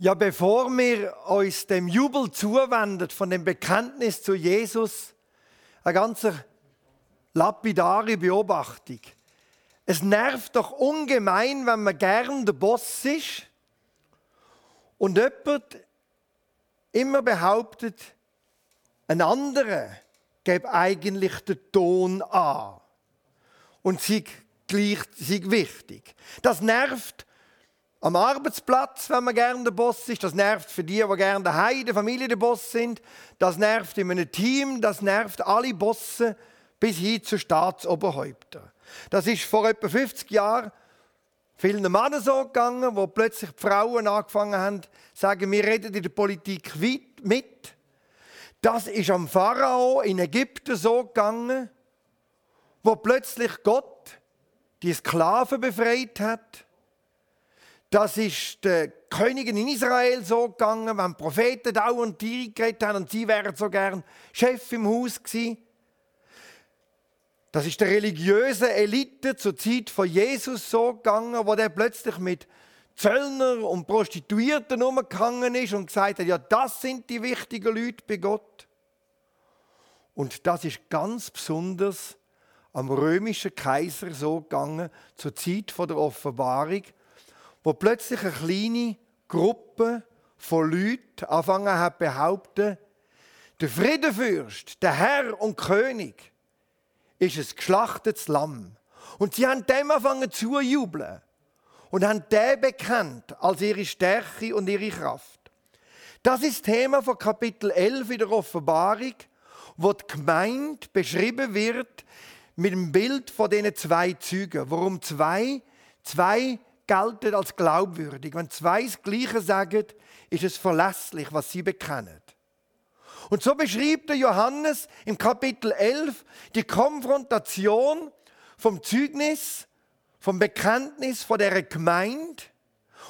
Ja, bevor wir uns dem Jubel zuwenden von dem Bekenntnis zu Jesus, eine ganz lapidare Beobachtung. Es nervt doch ungemein, wenn man gern der Boss ist und jemand immer behauptet, ein anderer gebe eigentlich den Ton an und sie gleich sie wichtig. Das nervt am Arbeitsplatz, wenn man gerne der Boss ist. Das nervt für die, die gerne daheim in der Familie der Boss sind. Das nervt in einem Team. Das nervt alle Bosse bis hin zu Staatsoberhäuptern. Das ist vor etwa 50 Jahren vielen Männern so gegangen, wo plötzlich die Frauen angefangen haben, sagen, wir reden in der Politik mit. Das ist am Pharao in Ägypten so gegangen, wo plötzlich Gott die Sklaven befreit hat. Das ist der Königin in Israel so gegangen, wenn Propheten dauernd Tiere geredet haben und sie wären so gern Chef im Haus gewesen. Das ist der religiösen Elite zur Zeit von Jesus so gegangen, wo der plötzlich mit Zöllner und Prostituierten umgegangen ist und gesagt hat, ja, das sind die wichtigen Leute bei Gott. Und das ist ganz besonders am römischen Kaiser so gegangen, zur Zeit der Offenbarung, wo plötzlich eine kleine Gruppe von Leuten angefangen hat behaupten, der Friedenfürst, der Herr und König, ist ein geschlachtetes Lamm. Und sie haben dem angefangen zu jubeln und haben den bekannt als ihre Stärke und ihre Kraft. Das ist Thema von Kapitel 11 in der Offenbarung, wo die Gemeinde beschrieben wird mit dem Bild von diesen zwei Zügen. Warum zwei? Zwei gelten als glaubwürdig. Wenn zwei das Gleiche sagen, ist es verlässlich, was sie bekennen. Und so beschreibt der Johannes im Kapitel 11 die Konfrontation vom Zeugnis, vom Bekenntnis von der Gemeinde.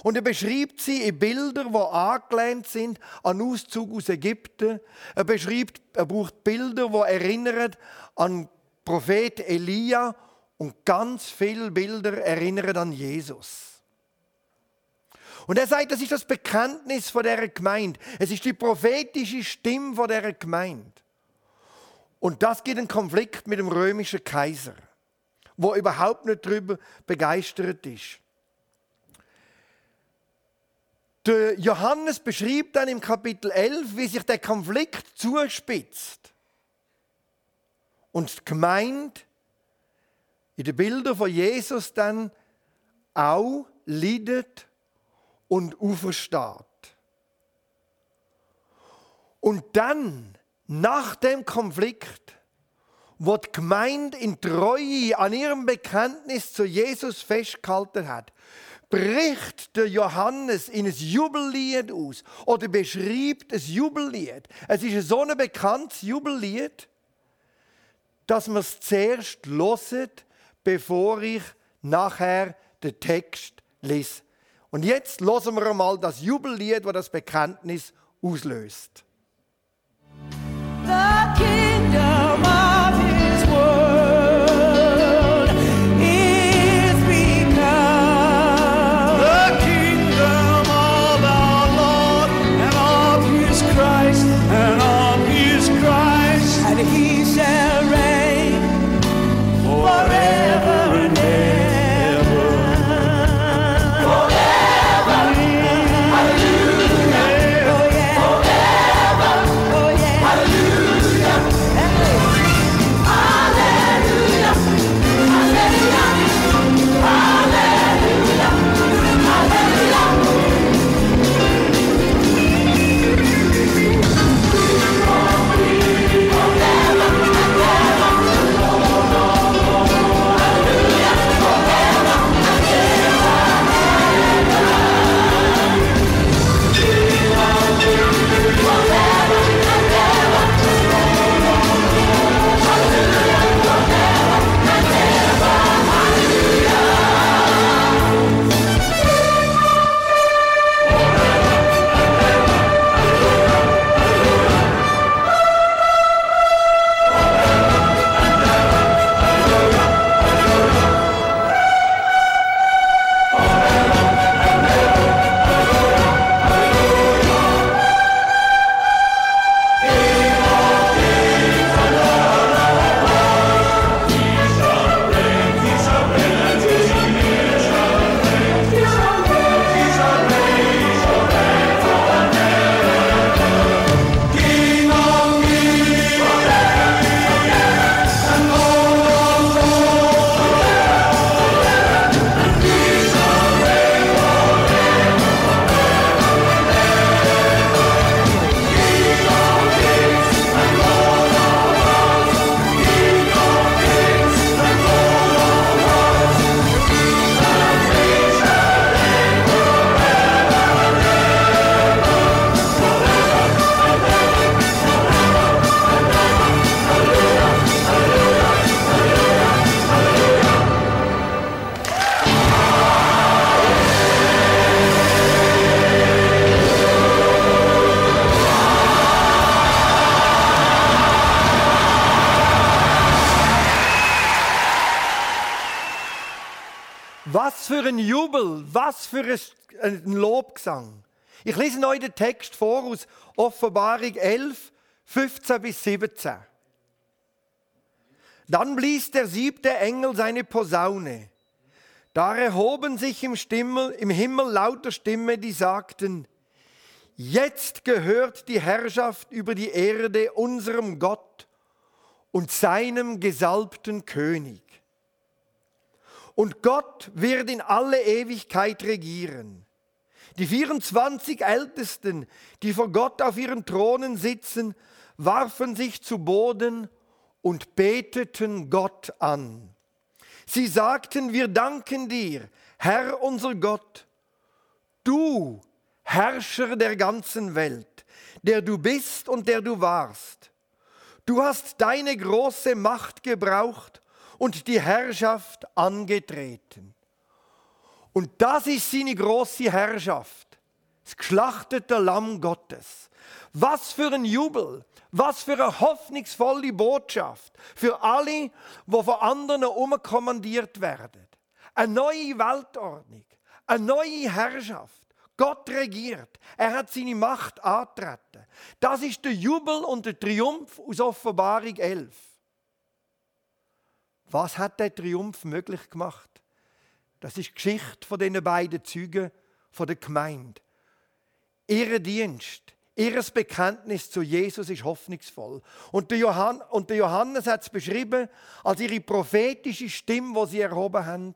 Und er beschreibt sie in Bildern, die angelehnt sind an Auszug aus Ägypten. Er beschreibt, er braucht Bilder, die erinnern an Prophet Elia und ganz viele Bilder erinnern an Jesus. Und er sagt, das ist das Bekenntnis von der Gemeinde. Es ist die prophetische Stimme von der Gemeinde. Und das gibt einen Konflikt mit dem römischen Kaiser, wo überhaupt nicht darüber begeistert ist. Der Johannes beschreibt dann im Kapitel 11, wie sich der Konflikt zuspitzt. Und die Gemeinde in den Bildern von Jesus dann auch leidet und aufersteht. Und dann, nach dem Konflikt, wo die Gemeinde in Treue an ihrem Bekenntnis zu Jesus festgehalten hat, bricht der Johannes in ein Jubellied aus oder beschreibt ein Jubellied. Es ist so ein bekanntes Jubellied, dass man es zuerst loset, bevor ich nachher den Text lese. Und jetzt losen wir einmal das Jubellied, das das Bekenntnis auslöst. Für ein Jubel, was für ein Lobgesang. Ich lese euch den Text vor aus Offenbarung 11, 15 bis 17. Dann blies der siebte Engel seine Posaune. Da erhoben sich im, Stimmel, im Himmel lauter Stimme, die sagten, Jetzt gehört die Herrschaft über die Erde unserem Gott und seinem gesalbten König. Und Gott wird in alle Ewigkeit regieren. Die 24 Ältesten, die vor Gott auf ihren Thronen sitzen, warfen sich zu Boden und beteten Gott an. Sie sagten, wir danken dir, Herr unser Gott, du Herrscher der ganzen Welt, der du bist und der du warst. Du hast deine große Macht gebraucht und die Herrschaft angetreten. Und das ist seine große Herrschaft, das geschlachtete Lamm Gottes. Was für ein Jubel, was für eine hoffnungsvolle Botschaft für alle, wo von anderen umkommandiert werden. Eine neue Weltordnung, eine neue Herrschaft. Gott regiert. Er hat seine Macht antreten. Das ist der Jubel und der Triumph aus Offenbarung 11. Was hat der Triumph möglich gemacht? Das ist die Geschichte von den beiden Zügen von der Gemeinde. Ihr Dienst, ihr Bekenntnis zu Jesus ist hoffnungsvoll. Und der, Johann, und der Johannes hat es beschrieben als ihre prophetische Stimme, die sie erhoben haben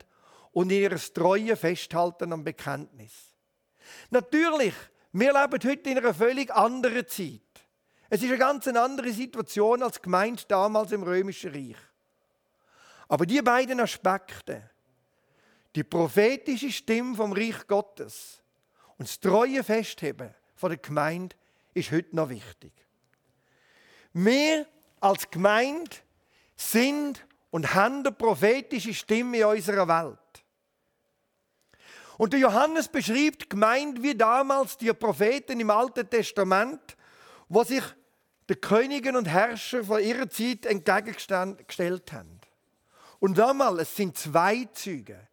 und ihr treue Festhalten am Bekenntnis. Natürlich, wir leben heute in einer völlig anderen Zeit. Es ist eine ganz andere Situation als gemeint damals im Römischen Reich. Aber die beiden Aspekte, die prophetische Stimme vom Reich Gottes und das treue Festheben von der Gemeinde, ist heute noch wichtig. Wir als Gemeinde sind und haben eine prophetische Stimme in unserer Welt. Und der Johannes beschreibt Gemeinde wie damals die Propheten im Alten Testament, wo sich den Königen und Herrschern von ihrer Zeit entgegengestellt haben. Und einmal, es sind zwei Züge.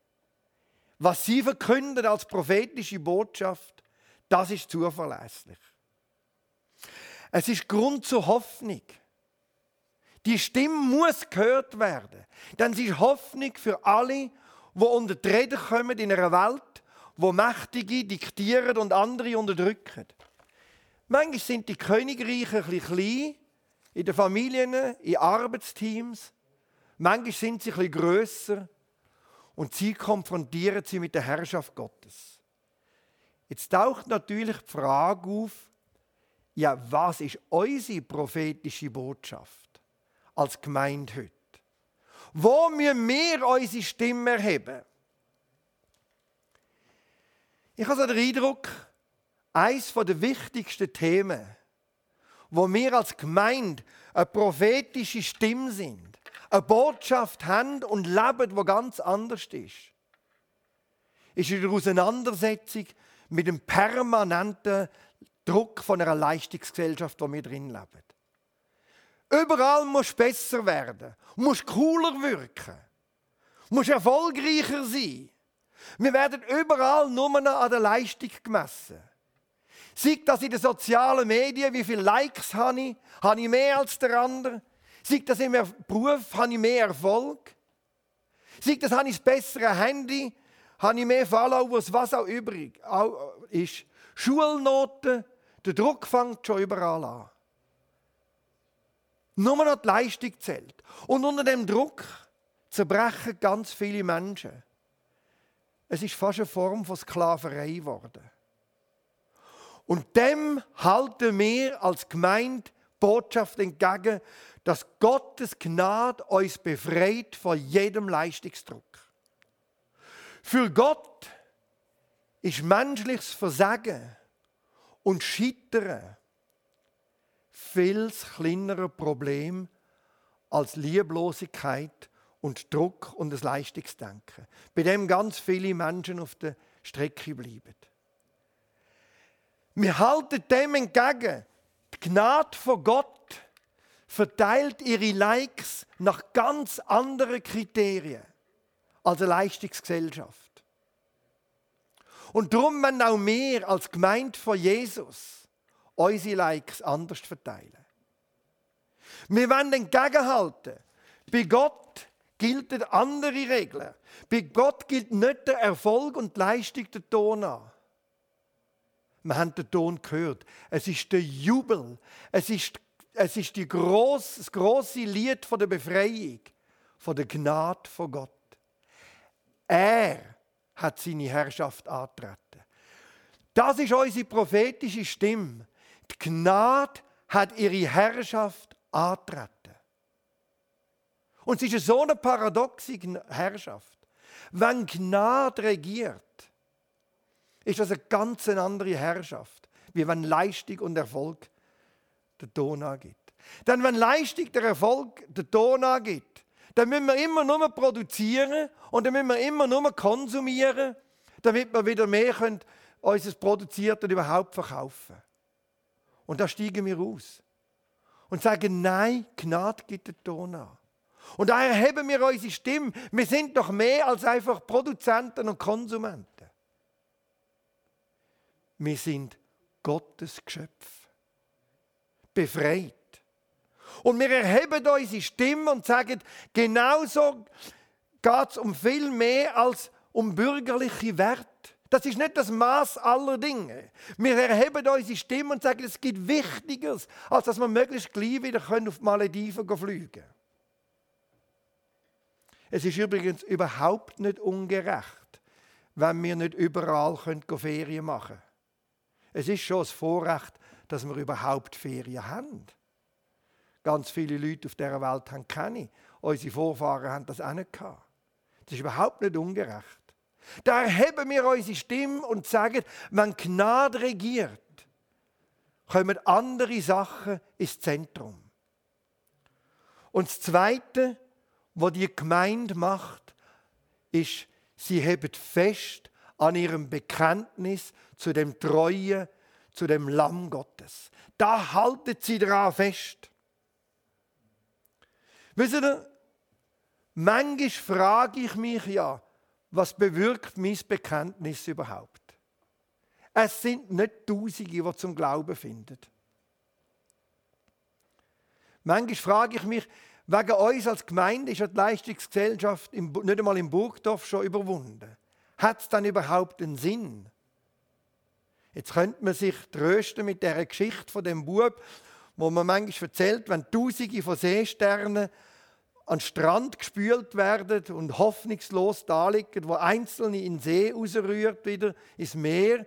Was sie verkünden als prophetische Botschaft, das ist zuverlässig. Es ist Grund zur Hoffnung. Die Stimme muss gehört werden, denn sie ist Hoffnung für alle, die unter die Rede kommen in einer Welt, wo Mächtige diktieren und andere unterdrücken. Manchmal sind die Königreiche ein bisschen klein, in den Familien, in Arbeitsteams. Manchmal sind sie ein bisschen grösser und sie konfrontieren sie mit der Herrschaft Gottes. Jetzt taucht natürlich die Frage auf, ja, was ist unsere prophetische Botschaft als Gemeinde heute? Wo müssen wir unsere Stimme erheben? Ich habe so den Eindruck, eines der wichtigsten Themen, wo wir als Gemeinde eine prophetische Stimme sind, eine Botschaft haben und leben, wo ganz anders ist, ist in der Auseinandersetzung mit dem permanenten Druck von einer Leistungsgesellschaft, wo wir drin leben. Überall muss besser werden, muss cooler wirken, muss erfolgreicher sein. Wir werden überall nur an der Leistung gemessen. Sieht das in den sozialen Medien, wie viele Likes habe ich? Habe ich mehr als der andere? Sieht das im Beruf, habe ich mehr Erfolg? Sieht das, habe ich das bessere Handy? Habe ich mehr Followers, was auch übrig ist? Schulnoten, der Druck fängt schon überall an. Nur noch die Leistung zählt. Und unter dem Druck zerbrechen ganz viele Menschen. Es ist fast eine Form von Sklaverei geworden. Und dem halten wir als Gemeinde Botschaft entgegen, dass Gottes Gnade uns befreit von jedem Leistungsdruck. Für Gott ist menschliches Versagen und Scheitern viel kleinere Problem als Lieblosigkeit und Druck und das Leistungsdenken, bei dem ganz viele Menschen auf der Strecke bleiben. Wir halten dem entgegen. Gnade von Gott verteilt ihre Likes nach ganz anderen Kriterien als eine Leistungsgesellschaft. Und darum wenn auch wir als Gemeinde von Jesus unsere Likes anders verteilen. Wir wollen entgegenhalten. Bei Gott gelten andere Regeln. Bei Gott gilt nicht der Erfolg und die Leistung der Ton an. Wir haben den Ton gehört. Es ist der Jubel. Es ist, es ist die gross, das große Lied von der Befreiung, von der Gnade von Gott. Er hat seine Herrschaft antreten. Das ist unsere prophetische Stimme. Die Gnade hat ihre Herrschaft antreten. Und es ist so eine paradoxe Herrschaft. Wenn Gnade regiert, ist das eine ganz andere Herrschaft, wie wenn Leistung und Erfolg der Ton angibt. Denn wenn Leistung der Erfolg der Ton angibt, dann müssen wir immer nur produzieren und dann müssen wir immer nur konsumieren, damit wir wieder mehr können, unser Produziertes überhaupt verkaufen Und da steigen wir aus und sagen, nein, Gnade gibt den Ton an. Und daher haben wir unsere Stimme. Wir sind doch mehr als einfach Produzenten und Konsumenten. Wir sind Gottes Geschöpf. Befreit. Und wir erheben unsere Stimme und sagen, genauso geht es um viel mehr als um bürgerliche Werte. Das ist nicht das Maß aller Dinge. Wir erheben unsere Stimme und sagen, es gibt Wichtigeres, als dass wir möglichst gleich wieder auf die Malediven fliegen können. Es ist übrigens überhaupt nicht ungerecht, wenn wir nicht überall Ferien machen können. Es ist schon das Vorrecht, dass wir überhaupt Ferien haben. Ganz viele Leute auf dieser Welt haben keine. Unsere Vorfahren haben das auch nicht gehabt. Das ist überhaupt nicht ungerecht. Da erheben wir unsere Stimme und sagen, wenn Gnade regiert, kommen andere Sachen ins Zentrum. Und das Zweite, was die Gemeinde macht, ist, sie hebt fest an ihrem Bekenntnis zu dem Treuen, zu dem Lamm Gottes. Da haltet sie daran fest. Wisst ihr, manchmal frage ich mich ja, was bewirkt mein Bekenntnis überhaupt? Es sind nicht Tausende, die zum Glauben finden. Manchmal frage ich mich, Wegen uns als Gemeinde ist die Leistungsgesellschaft nicht einmal im Burgdorf schon überwunden. Hat es dann überhaupt einen Sinn? Jetzt könnte man sich trösten mit der Geschichte von dem Bub, wo man manchmal erzählt, wenn Tausende von Seesternen an den Strand gespült werden und hoffnungslos da liegen, wo einzelne in den See rausrührt, wieder ins Meer.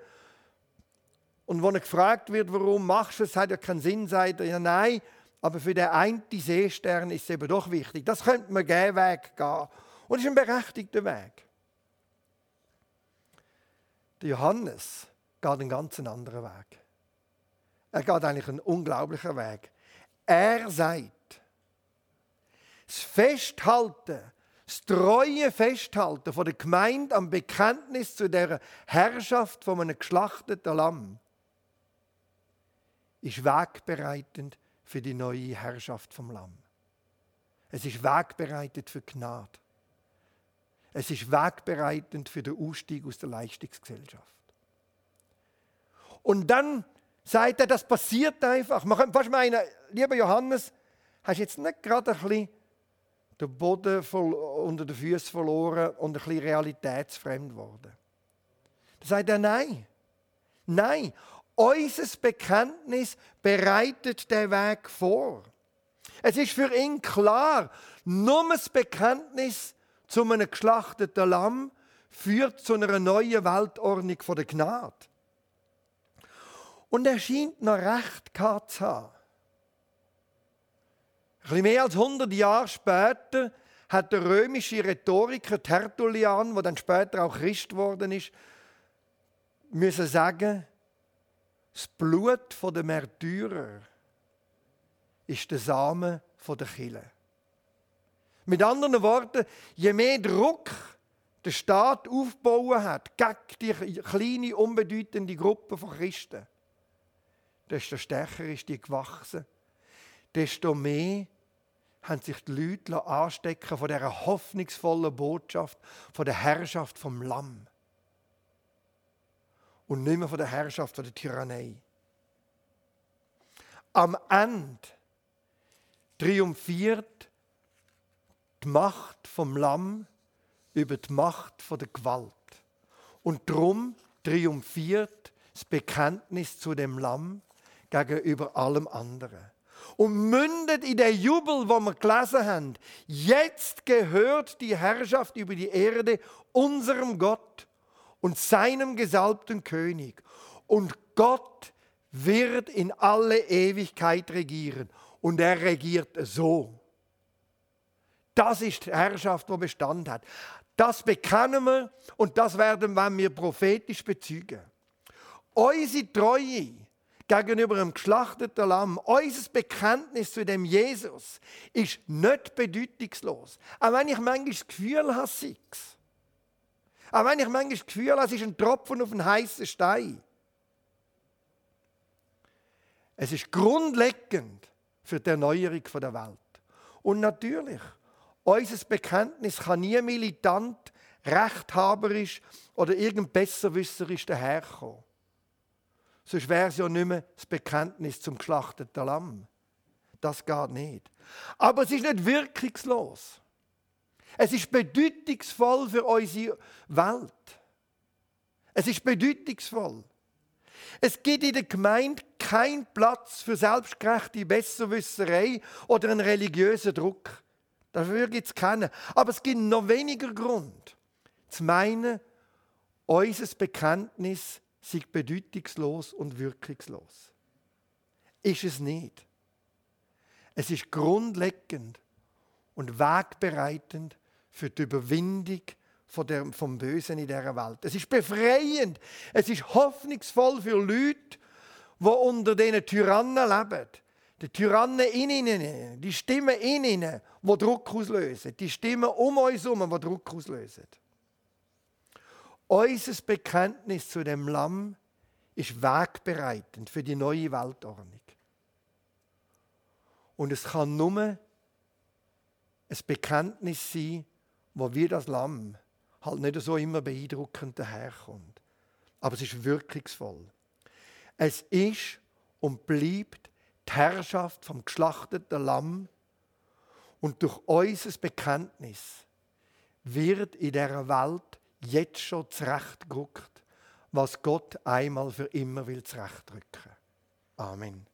Und wo er gefragt wird, warum machst du es, hat ja keinen Sinn, sagt er, ja nein, aber für den einen Seestern ist es eben doch wichtig. Das könnte man gerne Weg gehen. Und es ist ein berechtigter Weg. Der Johannes geht einen ganz anderen Weg. Er geht eigentlich einen unglaublichen Weg. Er sagt, das Festhalten, das treue Festhalten von der Gemeinde am Bekenntnis zu der Herrschaft von einem geschlachteten Lamm ist wegbereitend für die neue Herrschaft vom Lamm. Es ist wegbereitet für Gnade. Es ist wegbereitend für den Ausstieg aus der Leistungsgesellschaft. Und dann sagt er, das passiert einfach. Man könnte fast meinen, lieber Johannes, hast du jetzt nicht gerade ein bisschen den Boden unter den Füßen verloren und ein bisschen realitätsfremd geworden? Da sagt er, nein. Nein, unser Bekenntnis bereitet den Weg vor. Es ist für ihn klar, nur das Bekenntnis zu einem geschlachteten Lamm führt zu einer neuen Weltordnung von der Gnade. Und er scheint noch recht gehabt zu haben. Ein bisschen mehr als 100 Jahre später hat der römische Rhetoriker Tertullian, der dann später auch Christ geworden ist, müssen sagen, das Blut der Märtyrer ist der Samen der Kille. Mit anderen Worten, je mehr Druck der Staat aufbauen hat gegen die kleine, unbedeutende Gruppe von Christen, desto stärker ist die gewachsen, desto mehr haben sich die Leute anstecken von dieser hoffnungsvollen Botschaft, von der Herrschaft vom Lamm. und nicht mehr von der Herrschaft, von der Tyrannei. Am Ende triumphiert die Macht vom Lamm über die Macht von der Gewalt. Und darum triumphiert das Bekenntnis zu dem Lamm gegenüber allem anderen. Und mündet in den Jubel, wo wir gelesen haben. Jetzt gehört die Herrschaft über die Erde unserem Gott und seinem gesalbten König. Und Gott wird in alle Ewigkeit regieren. Und er regiert so. Das ist die Herrschaft, die Bestand hat. Das bekennen wir und das werden wir prophetisch bezeugen. Unsere Treue gegenüber dem geschlachteten Lamm, unser Bekenntnis zu dem Jesus ist nicht bedeutungslos. Auch wenn ich manchmal das Gefühl habe, sechs. Auch wenn ich manchmal das Gefühl habe, es ist ein Tropfen auf einen heißen Stein. Es ist grundlegend für die Erneuerung der Welt. Und natürlich, unser Bekenntnis kann nie militant, rechthaberisch oder irgend besserwisserisch daherkommen. Sonst wäre es ja nicht mehr das Bekenntnis zum geschlachteten Lamm. Das geht nicht. Aber es ist nicht wirkungslos. Es ist bedeutungsvoll für unsere Welt. Es ist bedeutungsvoll. Es gibt in der Gemeinde keinen Platz für selbstgerechte Besserwisserei oder einen religiösen Druck. Dafür gibt es keinen. Aber es gibt noch weniger Grund, zu meinen, unser Bekenntnis sei bedeutungslos und wirkungslos. Ist es nicht. Es ist grundlegend und wegbereitend für die Überwindung vom Bösen in dieser Welt. Es ist befreiend. Es ist hoffnungsvoll für Leute, die unter diesen Tyrannen leben. Die Tyrannen in ihnen, die Stimmen in ihnen, die Druck auslösen. Die Stimmen um uns herum, die Druck auslösen. Unser Bekenntnis zu dem Lamm ist wegbereitend für die neue Weltordnung. Und es kann nur ein Bekenntnis sein, wo wie das Lamm halt nicht so immer beeindruckend daherkommt. Aber es ist wirkungsvoll. Es ist und bleibt die Herrschaft vom geschlachteten Lamm und durch unser Bekenntnis wird in dieser Welt jetzt schon zurechtgerückt, was Gott einmal für immer will zurechtrücken. Amen.